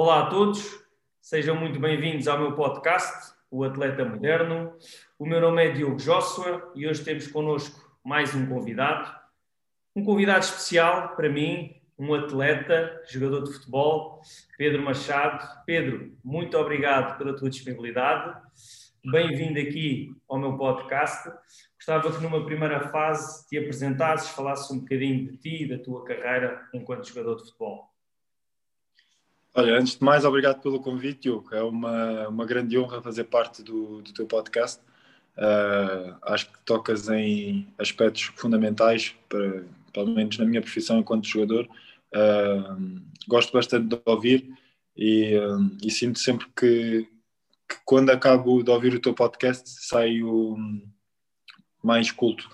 Olá a todos, sejam muito bem-vindos ao meu podcast, O Atleta Moderno. O meu nome é Diogo Joshua e hoje temos connosco mais um convidado. Um convidado especial para mim, um atleta, jogador de futebol, Pedro Machado. Pedro, muito obrigado pela tua disponibilidade. Bem-vindo aqui ao meu podcast. Gostava que numa primeira fase te apresentasses, falasses um bocadinho de ti e da tua carreira enquanto jogador de futebol. Olha, antes de mais, obrigado pelo convite, Diogo. É uma, uma grande honra fazer parte do, do teu podcast. Uh, acho que tocas em aspectos fundamentais, para, pelo menos na minha profissão enquanto jogador. Uh, gosto bastante de ouvir e, uh, e sinto sempre que, que, quando acabo de ouvir o teu podcast saio mais culto.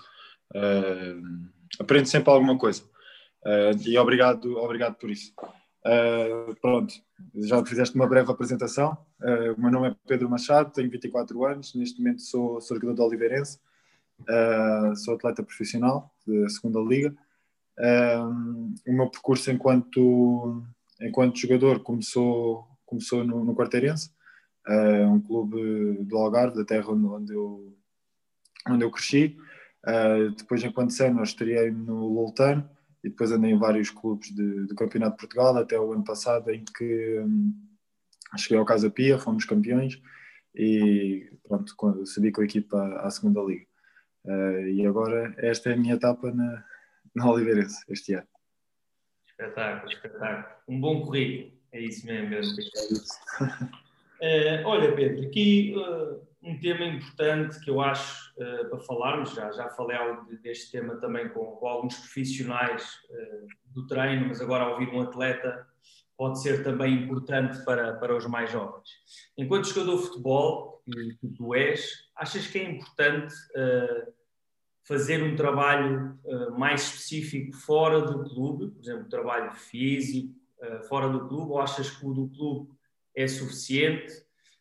aprendo sempre alguma coisa. e obrigado, obrigado por isso. Uh, pronto, já fizeste uma breve apresentação. Uh, o meu nome é Pedro Machado, tenho 24 anos, neste momento sou, jogador de Oliveirense, uh, sou atleta profissional da segunda Liga. o meu percurso enquanto, enquanto jogador começou, começou no, no Quarteirense, um clube do Algarve, da terra onde eu, onde eu cresci. depois, enquanto sénior, estreiei no Loltano e depois andei em vários clubes de, do Campeonato de Portugal até o ano passado em que hum, cheguei ao Casa Pia, fomos campeões e pronto, subi com a equipa à, à segunda liga. Uh, e agora esta é a minha etapa na, na Oliveirense este ano. Espetáculo, espetáculo. Um bom currículo, é isso mesmo, mesmo. uh, olha, Pedro, aqui uh, um tema importante que eu acho uh, para falarmos, já, já falei deste tema também com, com alguns profissionais uh, do treino, mas agora ouvir um atleta pode ser também importante para, para os mais jovens. Enquanto jogador de futebol, que tu és, achas que é importante uh, fazer um trabalho mais específico fora do clube, por exemplo, trabalho físico fora do clube, ou achas que o do clube é suficiente?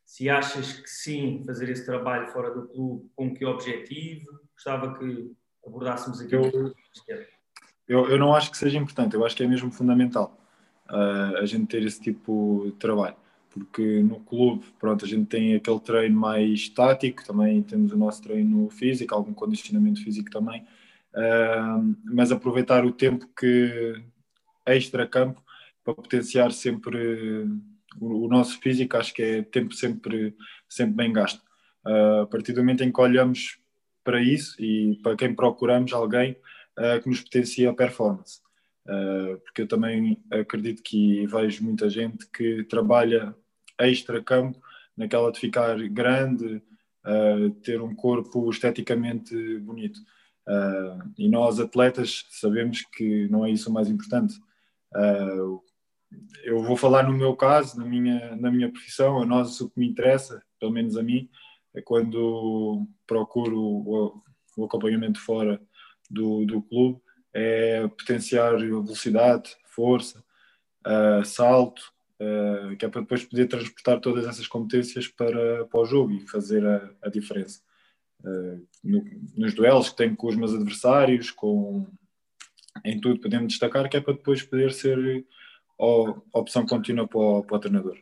Se achas que sim, fazer esse trabalho fora do clube, com que objetivo? Gostava que abordássemos aqui. Eu, eu, eu não acho que seja importante, eu acho que é mesmo fundamental uh, a gente ter esse tipo de trabalho. Porque no clube, pronto, a gente tem aquele treino mais tático, também temos o nosso treino físico, algum condicionamento físico também, uh, mas aproveitar o tempo que extra-campo para potenciar sempre o, nosso físico acho que é tempo sempre, sempre bem gasto. Uh, a partir do momento em que olhamos para isso e para quem procuramos alguém uh, que nos potencie a performance. Uh, porque eu também acredito que vejo muita gente que trabalha extra-campo, naquela de ficar grande, ter um corpo esteticamente bonito. e nós, atletas, sabemos que não é isso o mais importante. Uh, eu vou falar no meu caso, na minha, na minha profissão, a nós o que me interessa, pelo menos a mim, é quando procuro o, o acompanhamento fora do, do clube, é potenciar velocidade, força, uh, salto, uh, que é para depois poder transportar todas essas competências para, para o jogo e fazer a, a diferença. Uh, no, nos duelos que tenho com os meus adversários, com, em tudo podemos destacar, que é para depois poder ser ou opção contínua para o, para o treinador?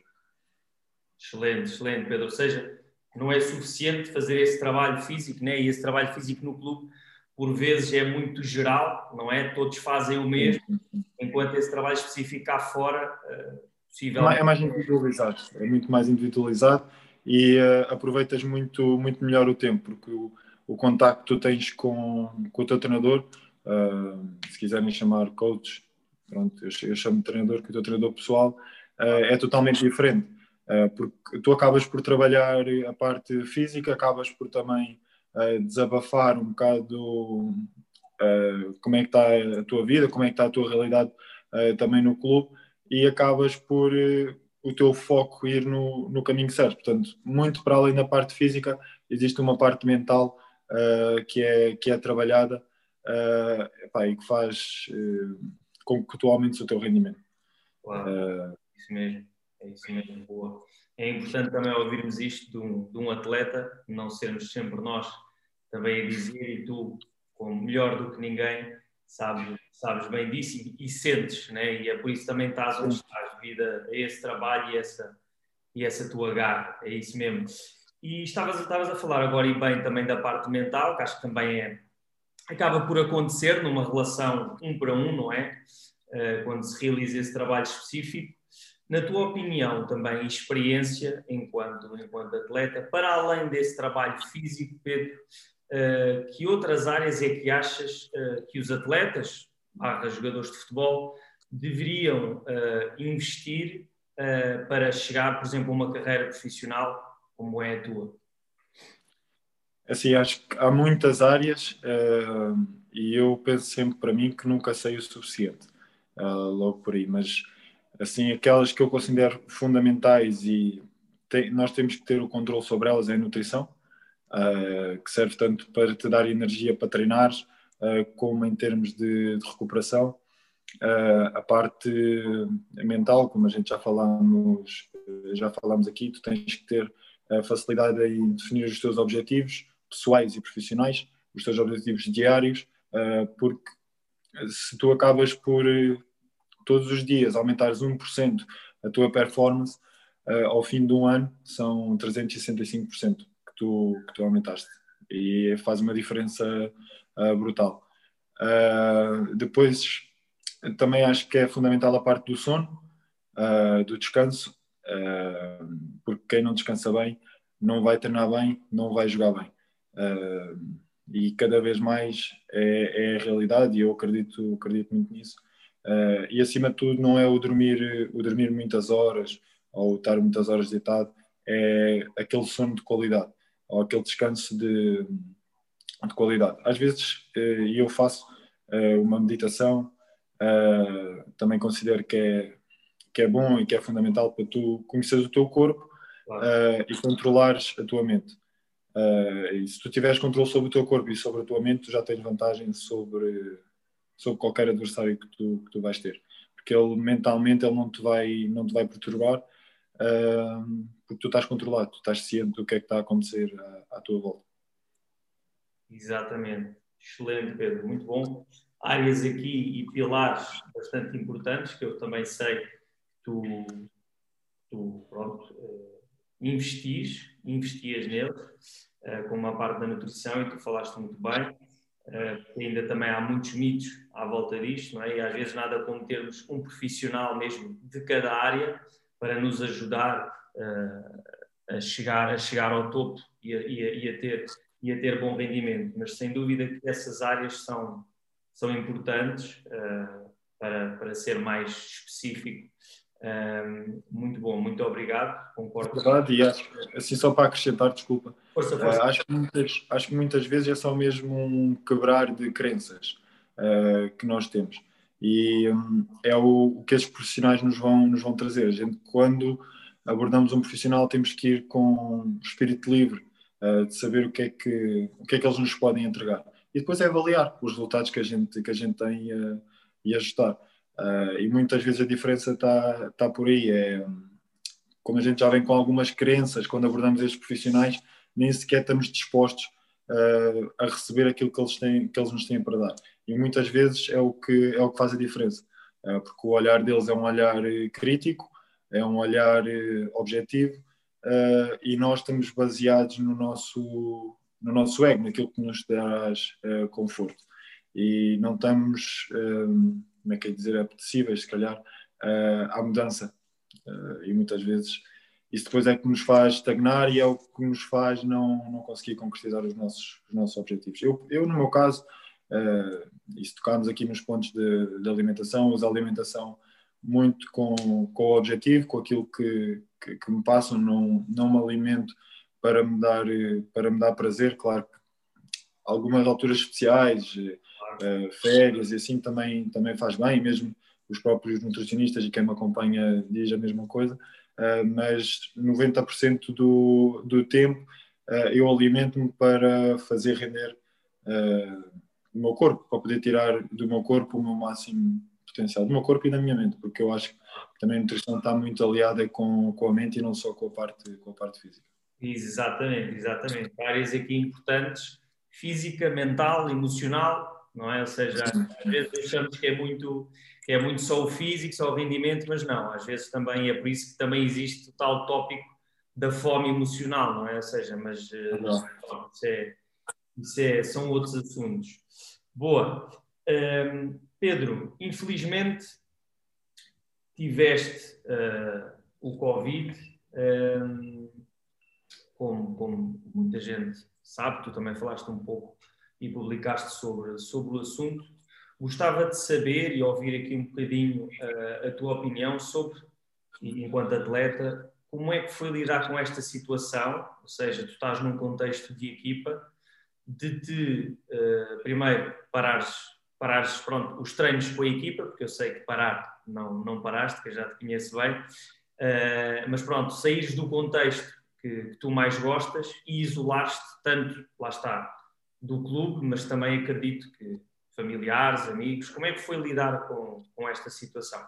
Excelente, excelente, Pedro. Ou seja, não é suficiente fazer esse trabalho físico, né? e esse trabalho físico no clube, por vezes, é muito geral, não é? Todos fazem o mesmo, enquanto esse trabalho específico cá fora, uh, possível. É mais individualizado, é muito mais individualizado e uh, aproveitas muito, muito melhor o tempo, porque o, o contacto que tu tens com, com o teu treinador, uh, se quiserem chamar coach, pronto, eu, chamo de treinador, que o teu treinador pessoal uh, é totalmente diferente, uh, porque tu acabas por trabalhar a parte física, acabas por também uh, desabafar um bocado como é que está a tua vida, como é que está a tua realidade também no clube e acabas por o teu foco ir no, no caminho certo. Portanto, muito para além da parte física, existe uma parte mental que, é, que é trabalhada epá, e que faz com que tu aumentes o teu rendimento. Claro, uh, isso mesmo, é isso mesmo, boa. É importante também ouvirmos isto de um, de um atleta, não sermos sempre nós também a dizer, e tu, como melhor do que ninguém, sabes, sabes bem disso e, e, sentes, né? e é por isso também estás onde estás, devido a esse trabalho e essa, e essa tua garra, é isso mesmo. E estavas, estavas a falar agora e bem também da parte mental, que acho que também é, acaba por acontecer numa relação um para um, não é? Uh, quando se realiza esse trabalho específico. Na tua opinião, também, experiência enquanto, enquanto atleta, para além desse trabalho físico, Pedro, uh, que outras áreas é que achas uh, que os atletas, barra jogadores de futebol, deveriam investir para chegar, por exemplo, a uma carreira profissional como é a tua? Assim, acho que há muitas áreas uh, e eu penso sempre para mim que nunca sei o suficiente, uh, logo por aí, mas assim, aquelas que eu considero fundamentais e tem, nós temos que ter o controle sobre elas é a nutrição, uh, que serve tanto para te dar energia para treinar, como em termos de, de recuperação. a parte mental, como a gente já falamos, já falamos aqui, tu tens que ter a facilidade em definir os teus objetivos pessoais e profissionais, os teus objetivos diários, eh, porque se tu acabas por eh, todos os dias aumentares 1% a tua performance, eh, ao fim de um ano são 365% que tu, que tu aumentaste. E faz uma diferença brutal. depois, também acho que é fundamental a parte do sono, do descanso, porque quem não descansa bem não vai treinar bem, não vai jogar bem. E cada vez mais é, é, a realidade e eu acredito, acredito muito nisso. e acima de tudo não é o dormir, o dormir muitas horas ou estar muitas horas deitado, é aquele sono de qualidade ou aquele descanso de, de qualidade. Às vezes eh, eu faço eh, uma meditação, também considero que é que é bom e que é fundamental para tu conheceres o teu corpo claro. uh, e controlares a tua mente. Uh, e se tu tiveres controle sobre o teu corpo e sobre a tua mente, tu já tens vantagem sobre, sobre qualquer adversário que tu, que tu vais ter. Porque ele mentalmente ele não te vai, não te vai perturbar uh, porque tu estás controlado, tu estás ciente do que é que está a acontecer à, à tua volta. Exatamente. Excelente, Pedro. Muito bom. Áreas aqui e pilares bastante importantes que eu também sei tu, tu pronto, uh, investis, investias nele, uh, com uma parte da nutrição, e tu falaste muito bem, uh, ainda também há muitos mitos à volta disto, não é? e às vezes nada como termos um profissional mesmo de cada área para nos ajudar uh, a, chegar, a chegar ao topo e a, e, a, e a, ter, e a ter bom rendimento. Mas sem dúvida que essas áreas são, são importantes para, para ser mais específico um, muito bom, muito obrigado, concordo. Verdade, e acho, assim só para acrescentar, desculpa, força, força. Uh, acho, que muitas, acho que muitas vezes é só mesmo um quebrar de crenças uh, que nós temos. E um, é o, o, que esses profissionais nos vão, nos vão trazer. A gente, quando abordamos um profissional, temos que ir com espírito livre, uh, de saber o que, é que, o que é que eles nos podem entregar. E depois é avaliar os resultados que a gente, que a gente tem e ajustar. Uh, e muitas vezes a diferença está tá por aí. É, como a gente já vem com algumas crenças, quando abordamos estes profissionais, nem sequer estamos dispostos uh, a receber aquilo que eles, têm, que eles nos têm para dar. E muitas vezes é o que, é o que faz a diferença, uh, porque o olhar deles é um olhar eh, crítico, é um olhar objetivo, e nós estamos baseados no nosso, no nosso ego, naquilo que nos traz conforto. E não estamos como é que é dizer, apetecíveis, se calhar, uh, à mudança. Uh, e muitas vezes isso depois é que nos faz estagnar e é o que nos faz não, não conseguir concretizar os nossos, os nossos objetivos. Eu, eu no meu caso, uh, e se tocarmos aqui nos pontos de, de alimentação, uso a alimentação muito com, com o objetivo, com aquilo que, que, que, me passam, não, não me alimento para me dar, para me dar prazer, claro que algumas alturas especiais, férias e assim também, também faz bem, mesmo os próprios nutricionistas e quem me acompanha diz a mesma coisa, uh, mas 90% do, do tempo uh, eu alimento-me para fazer render o meu corpo, para poder tirar do meu corpo o meu máximo potencial, do meu corpo e da minha mente, porque eu acho que também a nutrição está muito aliada com, com a mente e não só com a parte, com a parte física. Exatamente, exatamente. Áreas aqui importantes, física, mental, emocional não é? Ou seja, às vezes achamos que é muito que é muito só o físico, só o rendimento, mas não, às vezes também é por isso que também existe o tal tópico da fome emocional, não é? Ou seja, mas eh, isso, é, isso é, são outros assuntos. Boa. Um, Pedro, infelizmente tiveste uh, o Covid, um, como, como, muita gente sabe, tu também falaste um pouco e publicaste sobre, sobre o assunto. Gostava de saber e ouvir aqui um bocadinho uh, a tua opinião sobre, enquanto atleta, como é que foi lidar com esta situação? Ou seja, tu estás num contexto de equipa, de te, uh, primeiro, parares, parares pronto, os treinos com a equipa, porque eu sei que parar não, não paraste, que eu já te conheço bem, uh, mas pronto, saíres do contexto que, que tu mais gostas e isolares-te tanto, lá está, do clube, mas também acredito que familiares, amigos, como é que foi lidar com, com esta situação?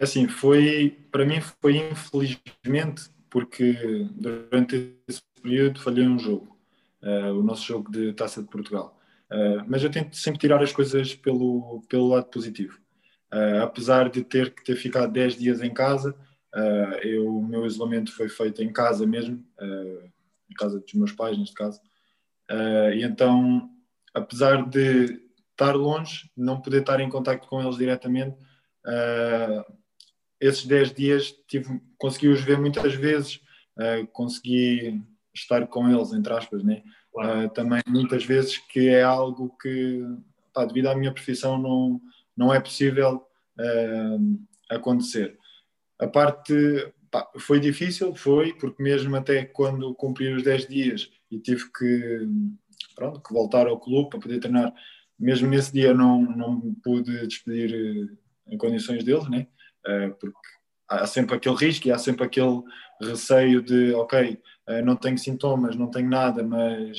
Assim, foi, para mim foi infelizmente, porque durante esse período falhei um jogo, uh, o nosso jogo de Taça de Portugal. Uh, mas eu tento sempre tirar as coisas pelo, pelo lado positivo. Uh, apesar de ter que ter ficado 10 dias em casa, eu, o meu isolamento foi feito em casa mesmo, em casa dos meus pais, neste caso. E então, apesar de estar longe, não poder estar em contato com eles diretamente, esses 10 dias tive, consegui os ver muitas vezes, uh, consegui estar com eles, entre aspas, né? Uh, também muitas vezes que é algo que, pá, devido à minha profissão, não, não é possível uh, acontecer. A parte pá, foi difícil, foi, porque mesmo até quando cumpri os 10 dias e tive que, pronto, que voltar ao clube para poder treinar, mesmo nesse dia não, não pude despedir em condições deles, né? Eh, porque há sempre aquele risco e há sempre aquele receio de, ok, eh, não tenho sintomas, não tenho nada, mas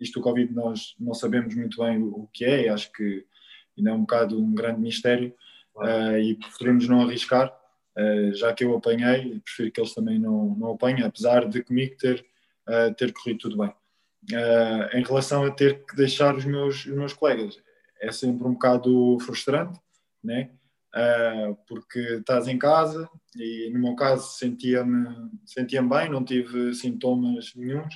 isto do Covid nós não sabemos muito bem o que é, e acho que ainda é um bocado um grande mistério e preferimos não arriscar, já que eu apanhei, prefiro que eles também não, não apanhem, apesar de comigo ter, uh, ter corrido tudo bem. em relação a ter que deixar os meus, os meus colegas, é sempre um bocado frustrante, né? porque estás em casa e no meu caso sentia-me sentia bem, não tive sintomas nenhums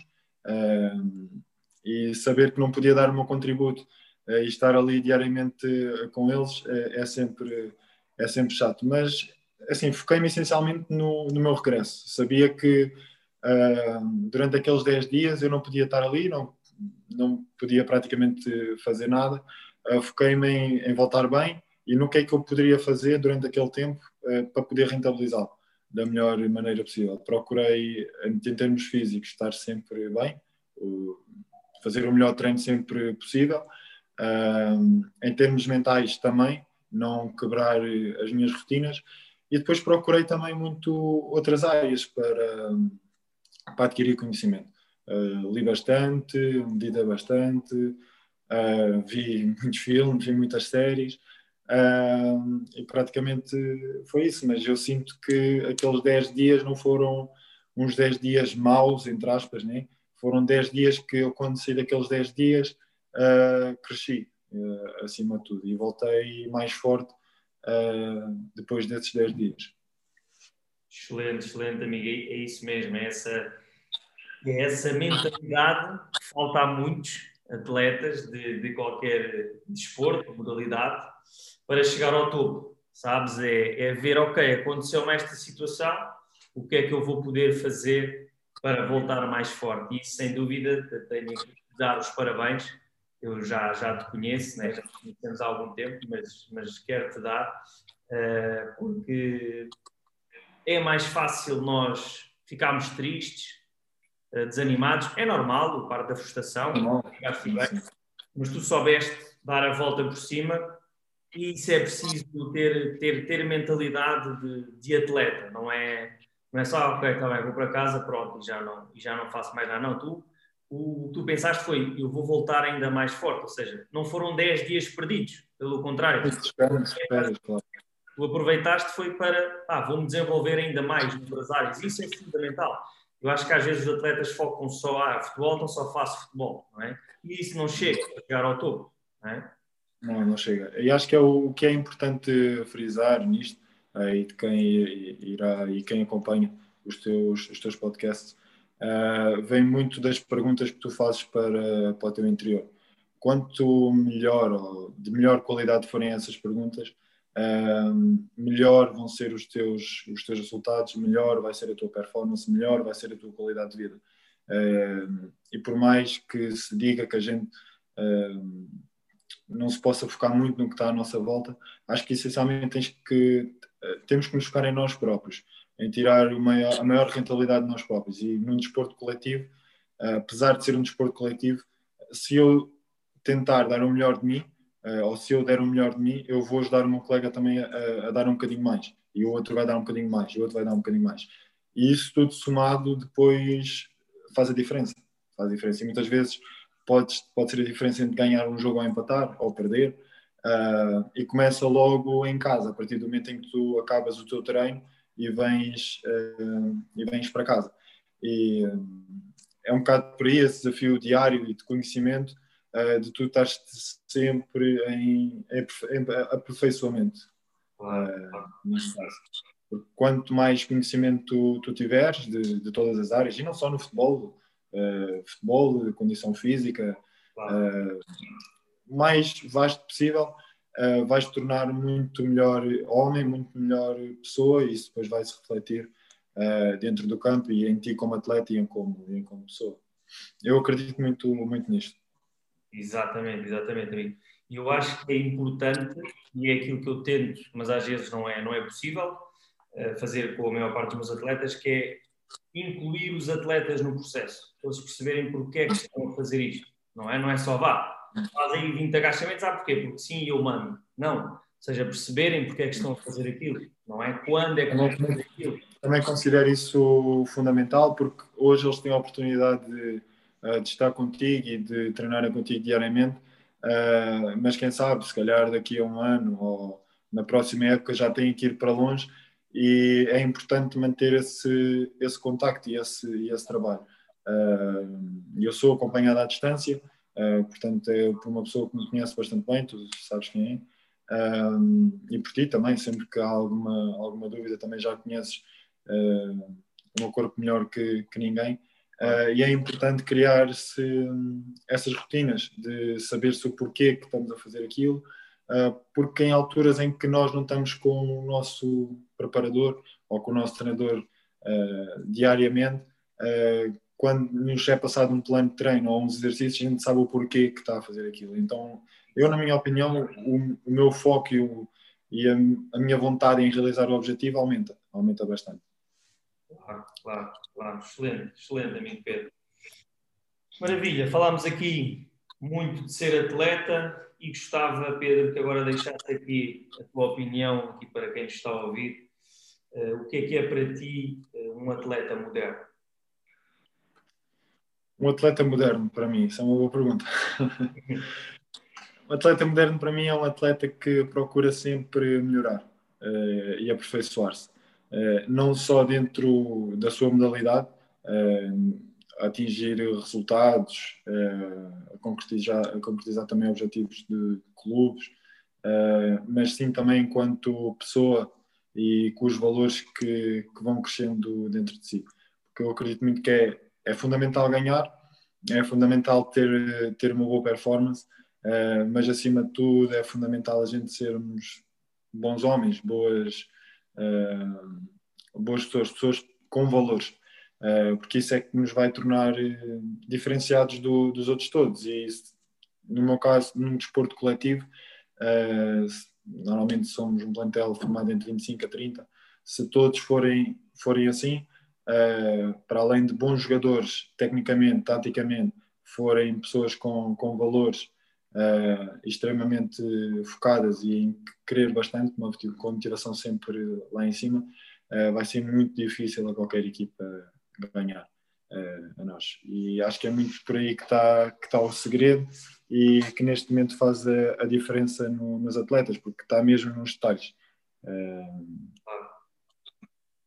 e saber que não podia dar o meu contributo e estar ali diariamente com eles é, sempre, é sempre chato, mas assim, foquei-me essencialmente no, no meu regresso, sabia que durante aqueles 10 dias eu não podia estar ali, não, não podia praticamente fazer nada, foquei-me em, em voltar bem e no que é que eu poderia fazer durante aquele tempo uh, para poder rentabilizá-lo da melhor maneira possível. Procurei, em termos físicos, estar sempre bem, fazer o melhor treino sempre possível. Uh, em termos mentais também, não quebrar as minhas rotinas. E depois procurei também muito outras áreas para, para adquirir conhecimento. Uh, li bastante, medita bastante, uh, vi muitos filmes, vi muitas séries e praticamente foi isso, mas eu sinto que aqueles 10 dias não foram uns 10 dias maus, entre aspas, né? foram 10 dias que eu, quando saí daqueles 10 dias, uh, cresci uh, acima de tudo e voltei mais forte uh, depois desses 10 dias. Excelente, excelente, amigo. É isso mesmo, é essa, é essa mentalidade que falta a muitos atletas de, de qualquer desporto, modalidade, para chegar ao topo, sabes? É, é ver, ok, aconteceu-me esta situação, o que é que eu vou poder fazer para voltar mais forte? E sem dúvida tenho que dar os parabéns. Eu já, já te conheço, né? já te conhecemos há algum tempo, mas, mas quero-te dar, uh, porque é mais fácil nós ficarmos tristes, uh, desanimados. É normal, o parte da frustração, não, mas tu soubeste dar a volta por cima e isso é preciso ter, ter, ter mentalidade de, de atleta, não é, não é só, ok, está bem, vou para casa, pronto, e já não, e já não faço mais nada. Não, tu, o tu pensaste foi, eu vou voltar ainda mais forte, ou seja, não foram 10 dias perdidos, pelo contrário. Tu aproveitaste foi para, ah, vou-me desenvolver ainda mais noutras áreas, isso é fundamental. Eu acho que às vezes os atletas focam só, ah, futebol, então só faço futebol, não é? E isso não chega a chegar ao topo não é? Não, não chega. E acho que é o, que é importante frisar nisto, uh, e de quem irá e quem acompanha os teus, os teus podcasts, uh, vem muito das perguntas que tu fazes para, para o teu interior. Quanto melhor ou de melhor qualidade forem essas perguntas, uh, melhor vão ser os teus, os teus resultados, melhor vai ser a tua performance, melhor vai ser a tua qualidade de vida. Uh, e por mais que se diga que a gente não se possa focar muito no que está à nossa volta, acho que essencialmente tens que, temos que nos focar em nós próprios em tirar maior, a maior rentabilidade de nós próprios. E num desporto coletivo, uh, apesar de ser um desporto coletivo, se eu tentar dar o melhor de mim, uh, ou se eu der o melhor de mim, eu vou ajudar o meu colega também a, a, dar um bocadinho mais. E o outro vai dar um bocadinho mais, e o outro vai dar um bocadinho mais. E isso tudo somado depois faz a diferença. Faz a diferença. E muitas vezes pode, pode ser a diferença entre ganhar um jogo ou empatar, ou perder. Uh, e começa logo em casa, a partir do momento em que tu acabas o teu treino e vens, uh, e vens para casa. E uh, é um bocado por aí esse desafio diário e de conhecimento uh, de tu estar sempre em, em, em aperfeiçoamento. Porque quanto mais conhecimento tu, tu tiveres de, de, todas as áreas, e não só no futebol, futebol, condição física, mais vasto possível, uh, vais te tornar muito melhor homem, muito melhor pessoa e isso depois vai se refletir uh, dentro do campo e em ti como atleta e em como, em como pessoa. Eu acredito muito, muito nisto. Exatamente, exatamente, amigo. E eu acho que é importante, e é aquilo que eu tento, mas às vezes não é, não é possível, uh, fazer com a maior parte dos meus atletas, que é incluir os atletas no processo, para eles perceberem porque é que estão a fazer isto. Não é, não é só vá, faz aí 20 agachamentos, sabe porquê? Porque sim, eu mando. Não. Ou seja, perceberem porque é que estão a fazer aquilo, não é? Quando é que estão a fazer aquilo. Também considero isso fundamental, porque hoje eles têm a oportunidade de, eh, de estar contigo e de treinar contigo diariamente, uh, mas quem sabe, se calhar daqui a um ano ou na próxima época já têm que ir para longe e é importante manter esse, esse contacto e esse, esse trabalho. Uh, eu sou acompanhado à distância, Uh, portanto, é por uma pessoa que me conhece bastante bem, tu sabes quem é, um, e por ti também, sempre que há alguma, alguma dúvida, também já conheces uh, o meu corpo melhor que, que ninguém. Uh, e é importante criar-se essas rotinas de saber-se o porquê que estamos a fazer aquilo, porque em alturas em que nós não estamos com o nosso preparador ou com o nosso treinador diariamente, quando nos é passado um plano de treino ou uns exercícios, a gente sabe o porquê que está a fazer aquilo. Então, eu, na minha opinião, o, o meu foco e, o, e a, a, minha vontade em realizar o objetivo aumenta, aumenta bastante. Claro, claro, claro. Excelente, excelente, amigo Pedro. Maravilha, falámos aqui muito de ser atleta e gostava, Pedro, que agora deixasse aqui a tua opinião aqui para quem está a ouvir. Uh, o que é que é para ti uh, um atleta moderno? Um atleta moderno para mim, isso é uma boa pergunta. um atleta moderno para mim é um atleta que procura sempre melhorar uh, e aperfeiçoar-se. Uh, não só dentro da sua modalidade, uh, atingir resultados, a, concretizar, a concretizar também objetivos de, clubes, mas sim também enquanto pessoa e com os valores que, que vão crescendo dentro de si. Porque eu acredito muito que é é fundamental ganhar, é fundamental ter, ter uma boa performance, uh, mas acima de tudo é fundamental a gente sermos bons homens, boas, uh, boas pessoas, pessoas com valores, uh, porque isso é que nos vai tornar diferenciados do, dos outros todos. E no meu caso, num desporto coletivo, normalmente somos um plantel formado entre 25 a 30, se todos forem, forem assim, uh, para além de bons jogadores, tecnicamente, taticamente, forem pessoas com, com valores uh, extremamente focadas e em querer bastante, com a motivação sempre lá em cima, uh, vai ser muito difícil a qualquer equipa ganhar a nós. E acho que é muito por aí que está que tá o segredo e que neste momento faz a, a diferença no, nos atletas, porque está mesmo nos detalhes. Uh,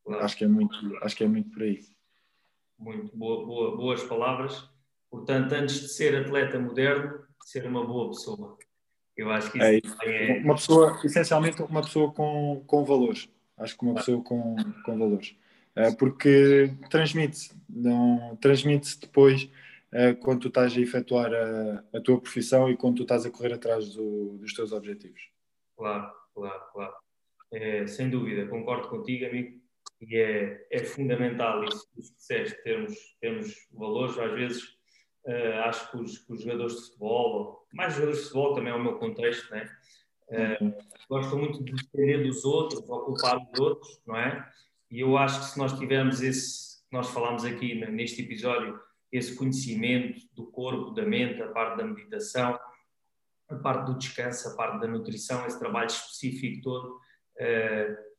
Acho que é muito, acho que é muito por aí. Muito boa, boa, boas palavras. Portanto, antes de ser atleta moderno, ser uma boa pessoa. Eu acho que isso é, é... Uma pessoa, essencialmente, uma pessoa com, com valores. Acho que uma pessoa com, com valores. É, porque transmite-se, transmite-se depois é, quando tu estás a efetuar a, a, tua profissão e quando tu estás a correr atrás do, dos teus objetivos. Claro, claro, claro. É, sem dúvida, concordo contigo, amigo, e é, é fundamental isso que disseste, termos, termos valores, às vezes uh, acho que os, que os, jogadores de futebol, mais jogadores de futebol também é o meu contexto, né? Uh, gostam muito de depender dos outros, ou culpar os outros, não é? E eu acho que se nós tivermos esse, nós falamos aqui neste episódio, esse conhecimento do corpo, da mente, a parte da meditação, a parte do descanso, a parte da nutrição, esse trabalho específico todo, uh,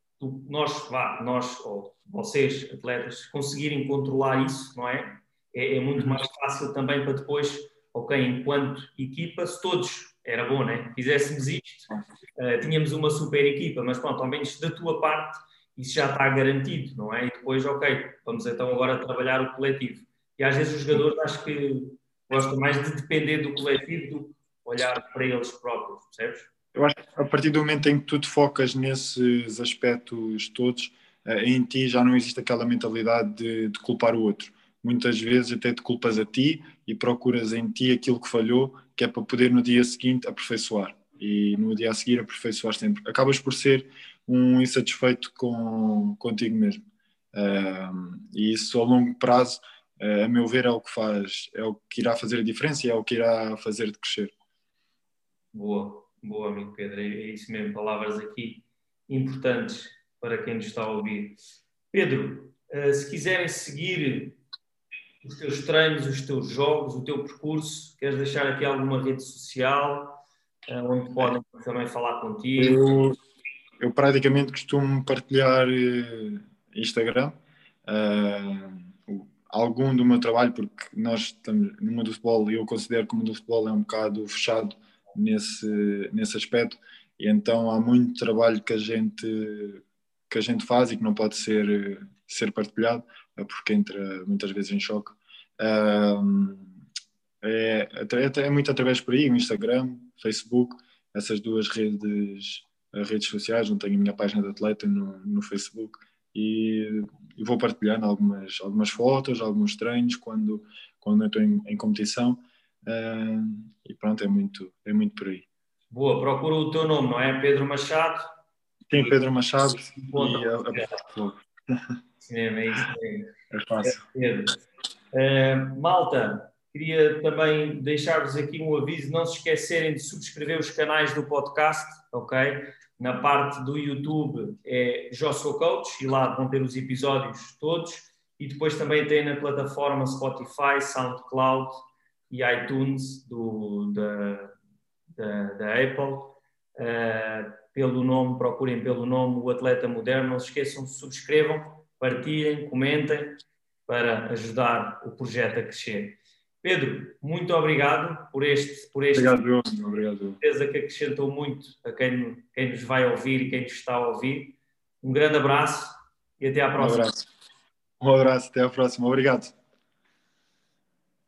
nós, vá, nós, ou vocês, atletas, conseguirem controlar isso, não é? é? É, muito mais fácil também para depois, ok, enquanto equipa, se todos, era bom, né? Fizéssemos isto, uh, tínhamos uma super equipa, mas pronto, ao menos da tua parte, isso já está garantido, não é? E depois, ok, vamos então agora trabalhar o coletivo. E às vezes os jogadores acho que gostam mais de depender do coletivo do que olhar para eles próprios, percebes? Eu acho que a partir do momento em que tu te focas nesses aspectos todos, eh, em ti já não existe aquela mentalidade de, de, culpar o outro. Muitas vezes até te culpas a ti e procuras em ti aquilo que falhou, que é para poder no dia seguinte aperfeiçoar. E no dia a seguir aperfeiçoar sempre. Acabas por ser um insatisfeito com, contigo mesmo. e isso a longo prazo, uh, a meu ver, é o que faz, é o que irá fazer a diferença e é o que irá fazer de crescer. Boa, boa, amigo Pedro, é isso mesmo, palavras aqui importantes para quem nos está a ouvir. Pedro, uh, se quiserem seguir os teus treinos, os teus jogos, o teu percurso, queres deixar aqui alguma rede social uh, onde podem também falar contigo? Eu, eu praticamente costumo partilhar uh, Instagram. algum do meu trabalho, porque nós estamos mundo do futebol eu considero que o mundo do futebol é um bocado fechado nesse, nesse aspecto, e então há muito trabalho que a gente que a gente faz e que não pode ser ser partilhado porque entra muitas vezes em choque. É, é, é muito através por aí, Instagram, Facebook, essas duas redes redes sociais, não tenho a minha página de atleta no, no Facebook e, e, vou partilhando algumas, algumas fotos, alguns treinos quando, quando eu estou em, em competição Uh, e pronto, é muito, é muito por aí. Boa, procura o teu nome, não é? Pedro Machado? Sim, Pedro Machado. E a, a... Sim, é isso mesmo. É fácil. É, uh, malta, queria também deixar-vos aqui um aviso: não se esquecerem de subscrever os canais do podcast, ok? Na parte do YouTube é Sou Coach e lá vão ter os episódios todos. E depois também tem na plataforma Spotify, SoundCloud e iTunes do, da, da, da Apple. Uh, pelo nome, procurem pelo nome o Atleta Moderno. Não se esqueçam, subscrevam, partilhem, comentem para ajudar o projeto a crescer. Pedro, muito obrigado por este. Por este obrigado, João. Obrigado. Certeza que acrescentou muito a quem, quem nos vai ouvir e quem nos está a ouvir. Um grande abraço e até à próxima. Um abraço. Um abraço, até à próxima. Obrigado.